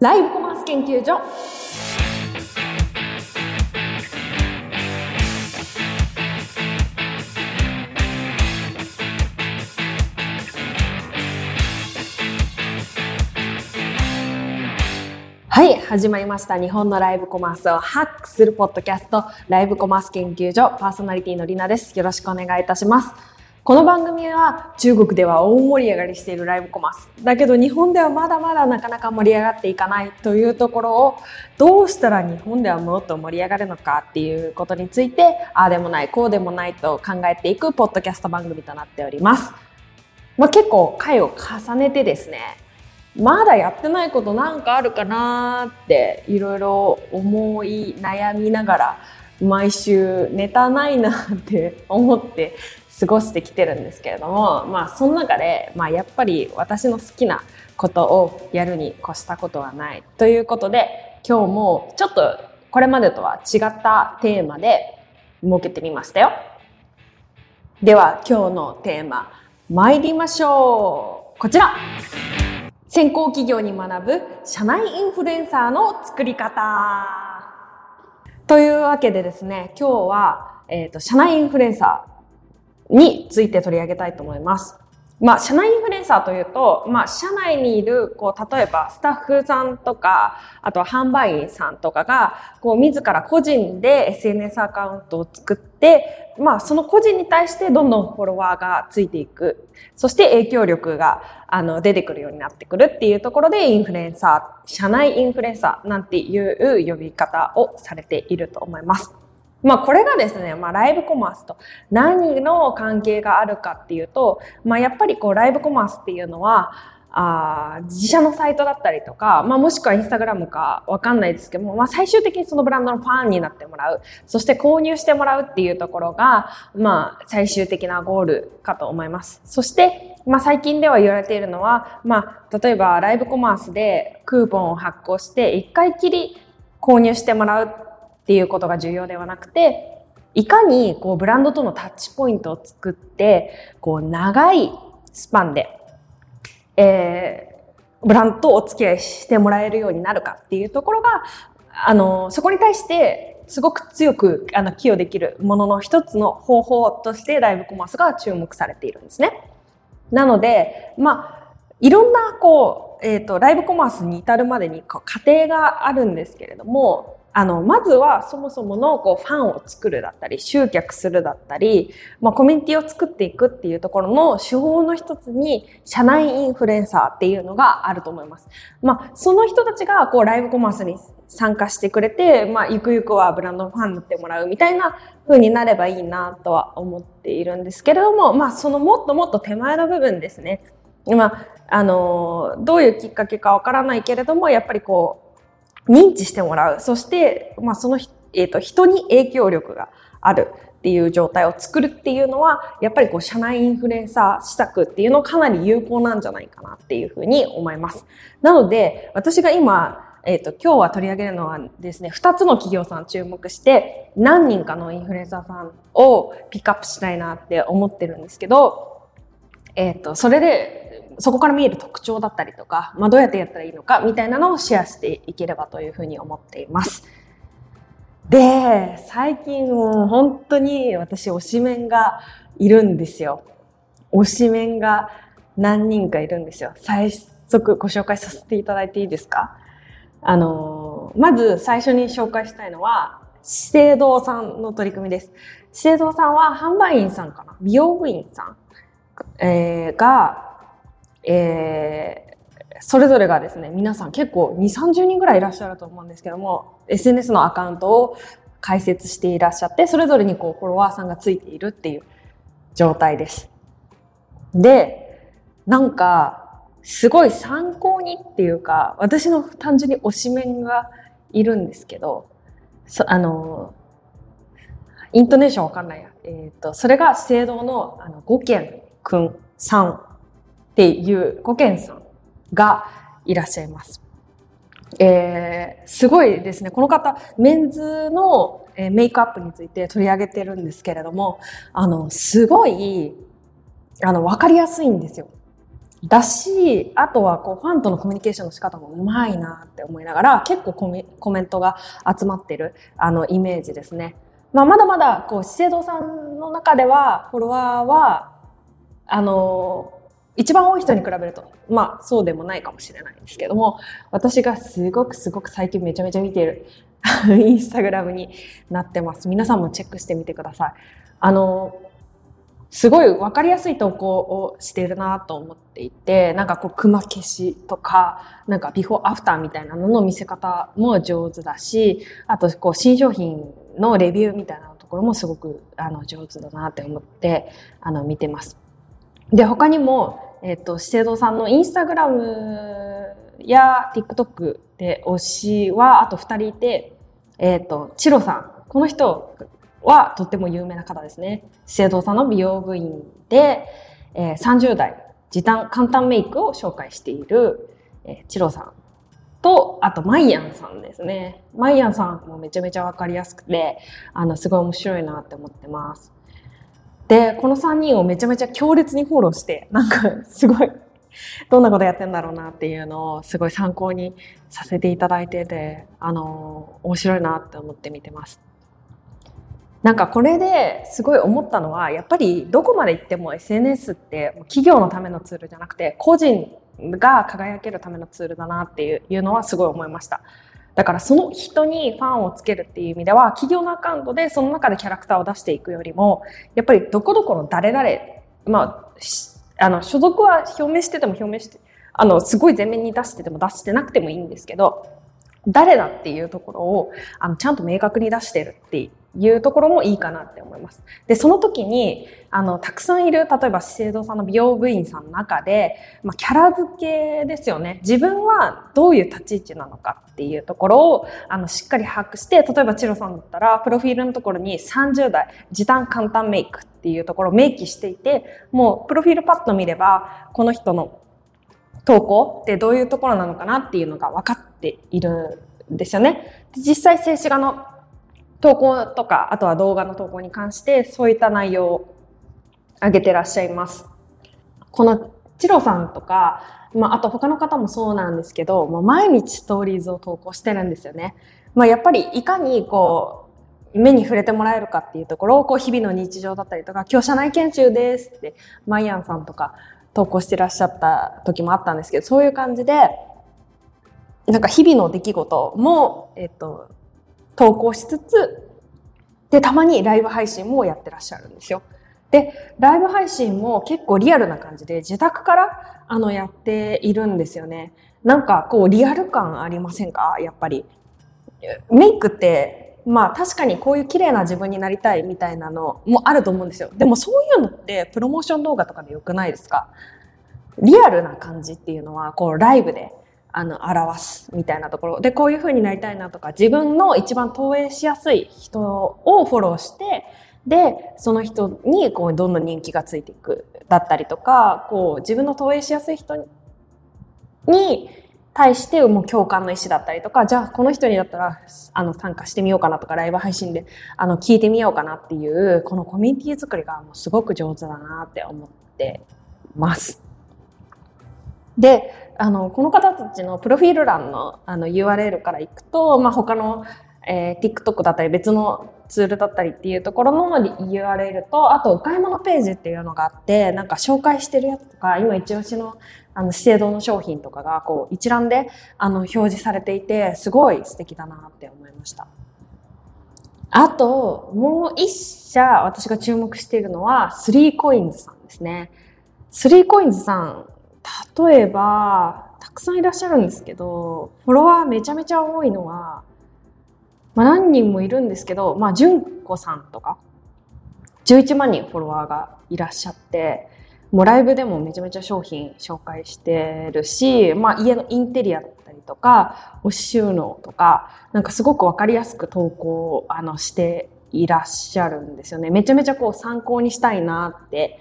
ライブコマース研究所。はい始まりました。日本のライブコマースをハックするポッドキャストライブコマース研究所。パーソナリティのりなです。よろしくお願いいたします。この番組は中国では大盛り上がりしているライブコマース。だけど日本ではまだまだなかなか盛り上がっていかないというところをどうしたら日本ではもっと盛り上がるのかっていうことについてああでもないこうでもないと考えていくポッドキャスト番組となっております、まあ、結構回を重ねてですねまだやってないことなんかあるかなっていろいろ思い悩みながら毎週ネタないなって思って過ごしてきてるんですけれどもまあその中で、まあ、やっぱり私の好きなことをやるに越したことはないということで今日もちょっとこれまでとは違ったテーマで設けてみましたよ。では今日のテーマ参りましょうこちら先行企業に学ぶ社内インフルエンサーの作り方。というわけでですね、今日は、えっ、ー、と、社内インフルエンサーについて取り上げたいと思います。まあ、社内インフルエンサーというと、まあ、社内にいる、こう、例えば、スタッフさんとか、あとは販売員さんとかが、こう、自ら個人で SNS アカウントを作って、まあ、その個人に対してどんどんフォロワーがついていく。そして影響力が、あの、出てくるようになってくるっていうところで、インフルエンサー、社内インフルエンサーなんていう呼び方をされていると思います。まあこれがですね、まあライブコマースと何の関係があるかっていうと、まあやっぱりこうライブコマースっていうのは、あ自社のサイトだったりとか、まあ、もしくはインスタグラムかわかんないですけども、まあ、最終的にそのブランドのファンになってもらう、そして購入してもらうっていうところが、まあ、最終的なゴールかと思います。そして、まあ、最近では言われているのは、まあ、例えばライブコマースでクーポンを発行して一回きり購入してもらうっていうことが重要ではなくて、いかにこうブランドとのタッチポイントを作って、こう長いスパンで、えー、ブランドとお付き合いしてもらえるようになるかっていうところが、あの、そこに対してすごく強くあの寄与できるものの一つの方法としてライブコマースが注目されているんですね。なので、まあ、いろんなこう、えっ、ー、と、ライブコマースに至るまでに過程があるんですけれども、あの、まずはそもそものこうファンを作るだったり、集客するだったり、まあ、コミュニティを作っていくっていうところの手法の一つに、社内インフルエンサーっていうのがあると思います。まあ、その人たちがこうライブコマースに参加してくれて、まあ、ゆくゆくはブランドのファンになってもらうみたいな風になればいいなとは思っているんですけれども、まあ、そのもっともっと手前の部分ですね。まあ、あの、どういうきっかけかわからないけれども、やっぱりこう、認知してもらう。そして、まあ、その、えっ、ー、と、人に影響力があるっていう状態を作るっていうのは、やっぱりこう、社内インフルエンサー施策っていうのかなり有効なんじゃないかなっていうふうに思います。なので、私が今、えっ、ー、と、今日は取り上げるのはですね、二つの企業さん注目して、何人かのインフルエンサーさんをピックアップしたいなって思ってるんですけど、えっ、ー、と、それで、そこから見える特徴だったりとか、まあ、どうやってやったらいいのかみたいなのをシェアしていければというふうに思っています。で、最近もう本当に私推しメンがいるんですよ。推しメンが何人かいるんですよ。早速ご紹介させていただいていいですか？あの、まず最初に紹介したいのは、資生堂さんの取り組みです。資生堂さんは販売員さんかな？美容部員さん、えー、がえー、それぞれがですね、皆さん結構2、30人ぐらいいらっしゃると思うんですけども、SNS のアカウントを開設していらっしゃって、それぞれにこうフォロワーさんがついているっていう状態です。で、なんか、すごい参考にっていうか、私の単純に推しメンがいるんですけど、あの、イントネーションわかんないや。えっ、ー、と、それが資生堂のあの五軒くんさんっていうごけんさんがいらっしゃいます。えー、すごいですね。この方、メンズのメイクアップについて取り上げてるんですけれども、あの、すごい、あの、わかりやすいんですよ。だし、あとはこうファンとのコミュニケーションの仕方もうまいなって思いながら、結構コメコメントが集まってるあのイメージですね。まあ、まだまだこう資生堂さんの中ではフォロワーはあの一番多い人に比べると。まあそうでもないかもしれないんですけども私がすごくすごく最近めちゃめちゃ見ている インスタグラムになってます。皆さんもチェックしてみてください。あのすごい分かりやすい投稿をしているなと思っていて、なんかこう、熊消しとか、なんかビフォーアフターみたいなのの見せ方も上手だし、あとこう、新商品のレビューみたいなところもすごくあの上手だなって思って、あの、見てます。で、他にも、えっ、と、資生堂さんのインスタグラムや TikTok で推しは、あと二人いて、えっ、と、チロさん。この人はとっても有名な方ですね。資生堂さんの美容部員で、えー、30代時短簡単メイクを紹介している、えー、チロさんと、あとマイヤンさんですね。マイヤンさんもめちゃめちゃわかりやすくて、あの、すごい面白いなって思ってます。で、この3人をめちゃめちゃ強烈にフォローして、なんかすごいどんなことやってんだろうなっていうのをすごい参考にさせていただいてて、あの、面白いなって思って見てます。なんかこれですごい思ったのはやっぱりどこまで行っても SNS って企業のためのツールじゃなくて個人が輝けるためのツールだなっていうのはすごい思いました。だからその人にファンをつけるっていう意味では企業のアカウントでその中でキャラクターを出していくよりもやっぱりどこどこの誰々まああの所属は表明してても表明してあのすごい前面に出してても出してなくてもいいんですけど誰だっていうところをあのちゃんと明確に出してるっていうところもいいかなって思います。で、その時に、あの、たくさんいる、例えば資生堂さんの美容部員さんの中で、まあ、キャラ付けですよね。自分はどういう立ち位置なのかっていうところを、あの、しっかり把握して、例えばチロさんだったら、プロフィールのところに30代、時短簡単メイクっていうところを明記していて、もう、プロフィールパッと見れば、この人の投稿ってどういうところなのかなっていうのが分かっているんですよね。実際静止画の投稿とか、あとは動画の投稿に関して、そういった内容を上げてらっしゃいます。このチロさんとか、まあ、あと他の方もそうなんですけど、もう毎日ストーリーズを投稿してるんですよね。まあ、やっぱりいかにこう、目に触れてもらえるかっていうところを、こう、日々の日常だったりとか、今日社内研修ですって、マイアンさんとか投稿してらっしゃった時もあったんですけど、そういう感じで、なんか日々の出来事も、えっと、投稿しつつ、で、たまにライブ配信もやってらっしゃるんですよ。で、ライブ配信も結構リアルな感じで自宅からあのやっているんですよね。なんかこうリアル感ありませんか？やっぱり。メイクって、まあ確かにこういう綺麗な自分になりたいみたいなのもあると思うんですよ。でもそういうのってプロモーション動画とかでよくないですか？リアルな感じっていうのはこうライブであの、表すみたいなところ。で、こういう風になりたいなとか、自分の一番投影しやすい人をフォローして、で、その人にこうどんどん人気がついていくだったりとか、こう自分の投影しやすい人に対してもう共感の意思だったりとか、じゃあこの人にだったらあの参加してみようかなとか、ライブ配信であの聞いてみようかなっていう、このコミュニティ作りがもうすごく上手だなって思ってます。で、あの、この方たちのプロフィール欄のあの URL から行くと、まあ、他の、えー、TikTok だったり別のツールだったりっていうところの URL と、あとお買い物ページっていうのがあって、なんか紹介してるやつとか、今一押しのあの資生堂の商品とかがこう一覧であの表示されていて、すごい素敵だなって思いました。あと、もう一社私が注目しているのは、スリーコインズさんですね。スリーコインズさん、例えば、たくさんいらっしゃるんですけど、フォロワーめちゃめちゃ多いのは、まあ何人もいるんですけど、まあ、純子さんとか、11万人フォロワーがいらっしゃって、もうライブでもめちゃめちゃ商品紹介してるし、まあ家のインテリアだったりとか、お収納とか、なんかすごくわかりやすく投稿あのしていらっしゃるんですよね。めちゃめちゃこう参考にしたいなって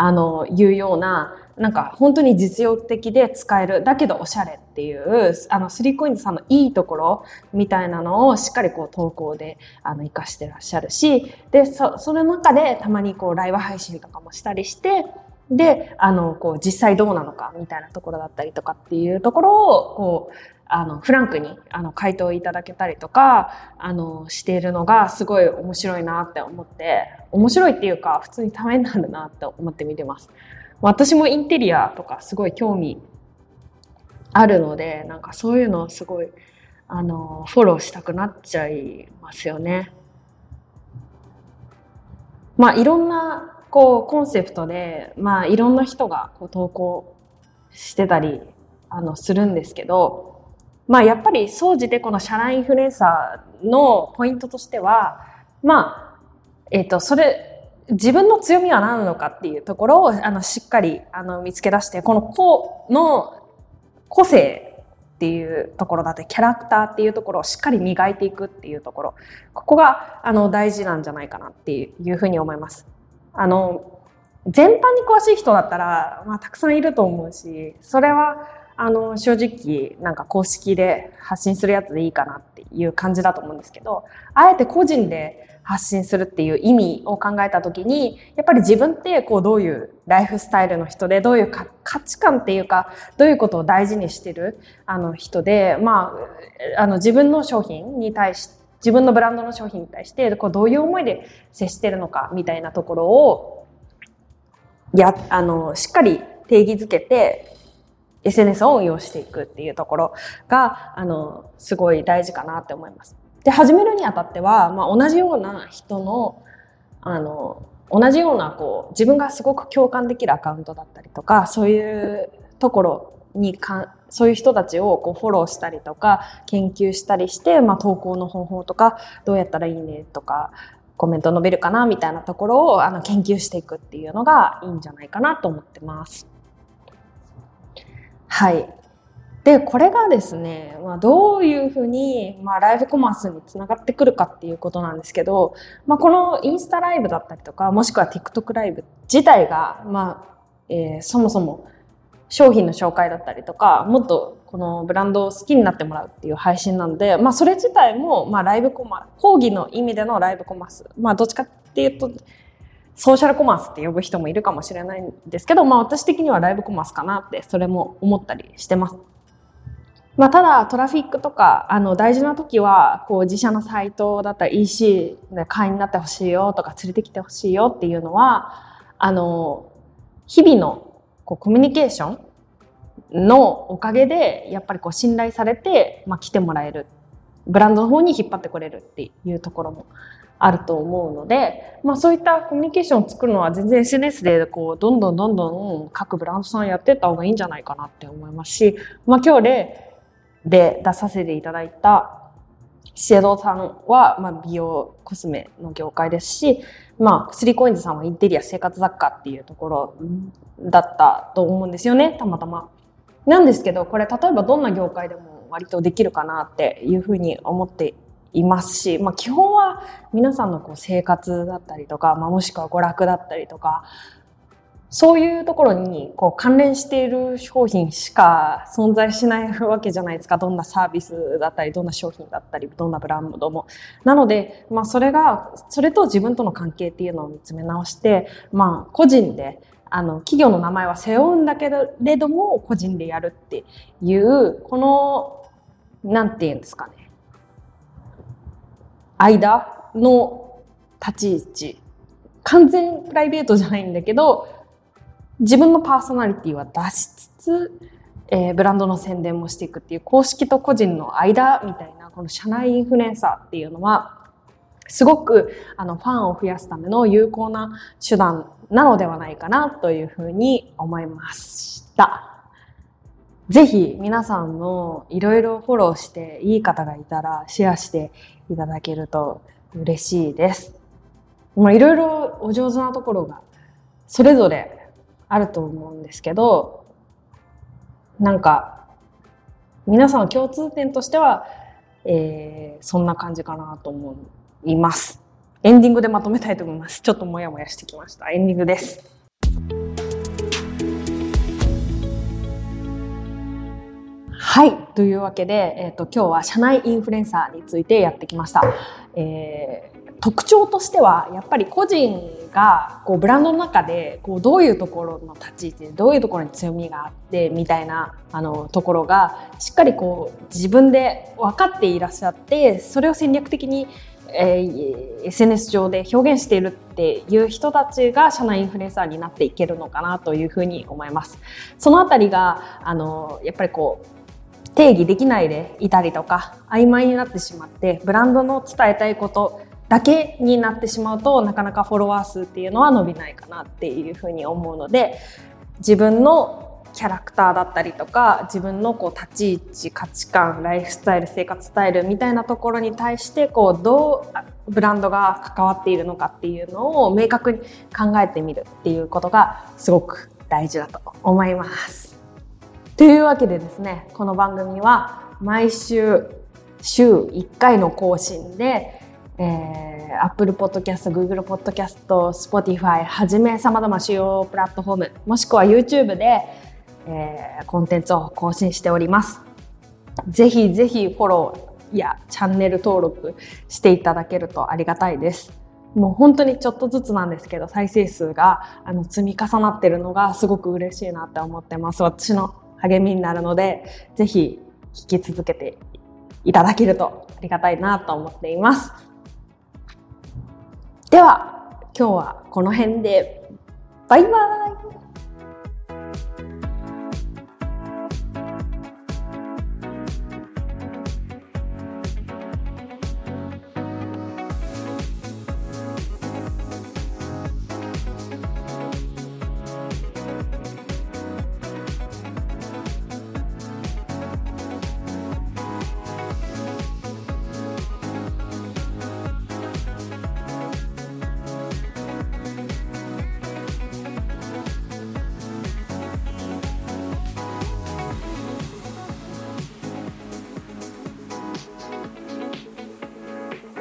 あの、いうような、なんか本当に実用的で使える、だけどおしゃれっていう、あの、スリーコインズさんのいいところみたいなのをしっかりこう投稿で、あの、活かしてらっしゃるし、で、そ、その中でたまにこうライブ配信とかもしたりして、で、あの、こう、実際どうなのかみたいなところだったりとかっていうところを、こう、あの、フランクに、あの、回答いただけたりとか、あの、しているのが、すごい面白いなって思って、面白いっていうか、普通にためになるなって思って見てます。私もインテリアとかすごい興味あるので、なんかそういうのすごい、あの、フォローしたくなっちゃいますよね。まあ、いろんな、こう、コンセプトで、まあ、いろんな人がこう投稿してたり、あの、するんですけど、まあやっぱり総じてこの社内インフルエンサーのポイントとしては、まあ、えっ、ー、と、それ、自分の強みは何なのかっていうところを、あの、しっかり、あの、見つけ出して、この個の個性っていうところだってキャラクターっていうところをしっかり磨いていくっていうところ。ここが、あの、大事なんじゃないかなっていうふうに思います。あの、全般に詳しい人だったら、まあ、たくさんいると思うし、それは、あの、正直、なんか公式で発信するやつでいいかなっていう感じだと思うんですけど、あえて個人で発信するっていう意味を考えたときに、やっぱり自分ってこうどういうライフスタイルの人で、どういう価値観っていうか、どういうことを大事にしてるあの人で、まあ、あの自分の商品に対して、自分のブランドの商品に対して、こうどういう思いで接してるのかみたいなところを、や、あの、しっかり定義づけて、SNS を運用していくっていうところが、あの、すごい大事かなって思います。で、始めるにあたっては、まあ、同じような人の、あの、同じような、こう、自分がすごく共感できるアカウントだったりとか、そういうところにかそういう人たちをこうフォローしたりとか、研究したりして、まあ、投稿の方法とか、どうやったらいいねとか、コメント伸びるかなみたいなところをあの研究していくっていうのがいいんじゃないかなと思ってます。はい。で、これがですね、まあ、どういうふうに、まあ、ライブコマースにつながってくるかっていうことなんですけど、まあ、このインスタライブだったりとか、もしくは TikTok ライブ自体が、まあ、えー、そもそも商品の紹介だったりとか、もっとこのブランドを好きになってもらうっていう配信なので、まあ、それ自体も、まあ、ライブコマ、講義の意味でのライブコマース。まあ、どっちかっていうと、ソーシャルコマースって呼ぶ人もいるかもしれないんですけど、まあ私的にはライブコマースかなってそれも思ったりしてます。まあただトラフィックとかあの大事な時はこう自社のサイトだったら EC で会員になってほしいよとか連れてきてほしいよっていうのはあの日々のこうコミュニケーションのおかげでやっぱりこう信頼されて、まあ、来てもらえるブランドの方に引っ張ってこれるっていうところもあると思うので、まあそういったコミュニケーションを作るのは全然 SNS でこう、どんどんどんどん各ブランドさんやっていった方がいいんじゃないかなって思いますし、まあ今日例で出させていただいたシエドさんは、ま、美容コスメの業界ですし、まあ、スリーコインズさんはインテリア生活雑貨っていうところだったと思うんですよね、たまたま。なんですけど、これ例えばどんな業界でも割とできるかなっていうふうに思っていますし、まあ、基本は皆さんのこう生活だったりとか、まあ、もしくは娯楽だったりとかそういうところにこう関連している商品しか存在しないわけじゃないですか。どんなサービスだったり、どんな商品だったり、どんなブランドも。なので、まあそれが、それと自分との関係っていうのを見つめ直して、まあ個人で、あの、企業の名前は背負うんだけれども、個人でやるっていう、この、なんて言うんですかね。間の立ち位置完全プライベートじゃないんだけど自分のパーソナリティは出しつつ、えー、ブランドの宣伝もしていくっていう公式と個人の間みたいなこの社内インフルエンサーっていうのはすごくあのファンを増やすための有効な手段なのではないかなというふうに思いました。ぜひ皆さんのいろいろフォローしていい方がいたらシェアしていただけると嬉しいです。まあいろいろお上手なところがそれぞれあると思うんですけど、なんか皆さんの共通点としては、えー、そんな感じかなと思います。エンディングでまとめたいと思います。ちょっともやもやしてきました。エンディングです。はい。というわけで、えっ、ー、と、今日は社内インフルエンサーについてやってきました。えー、特徴としてはやっぱり個人がこうブランドの中でこうどういうところの立ち位置でどういうところに強みがあってみたいなあのところがしっかりこう自分で分かっていらっしゃってそれを戦略的に、えー、SNS 上で表現しているっていう人たちが社内インフルエンサーになっていけるのかなというふうに思います。そのあたりがあのやっぱりこう定義できないでいたりとか曖昧になってしまってブランドの伝えたいことだけになってしまうとなかなかフォロワー数っていうのは伸びないかなっていうふうに思うので自分のキャラクターだったりとか自分のこう立ち位置価値観ライフスタイル生活スタイルみたいなところに対してこうどうブランドが関わっているのかっていうのを明確に考えてみるっていうことがすごく大事だと思います。というわけでですねこの番組は毎週週1回の更新でえー、Apple Podcast、Google Podcast、Spotify はじめ様々主要プラットフォーム、もしくは YouTube で、えー、コンテンツを更新しております。ぜひぜひフォローやチャンネル登録していただけるとありがたいです。もう本当にちょっとずつなんですけど、再生数があの積み重なってるのがすごく嬉しいなって思ってます。私の励みになるので、ぜひ聞き続けていただけるとありがたいなと思っています。では、今日はこの辺で、バイバーイ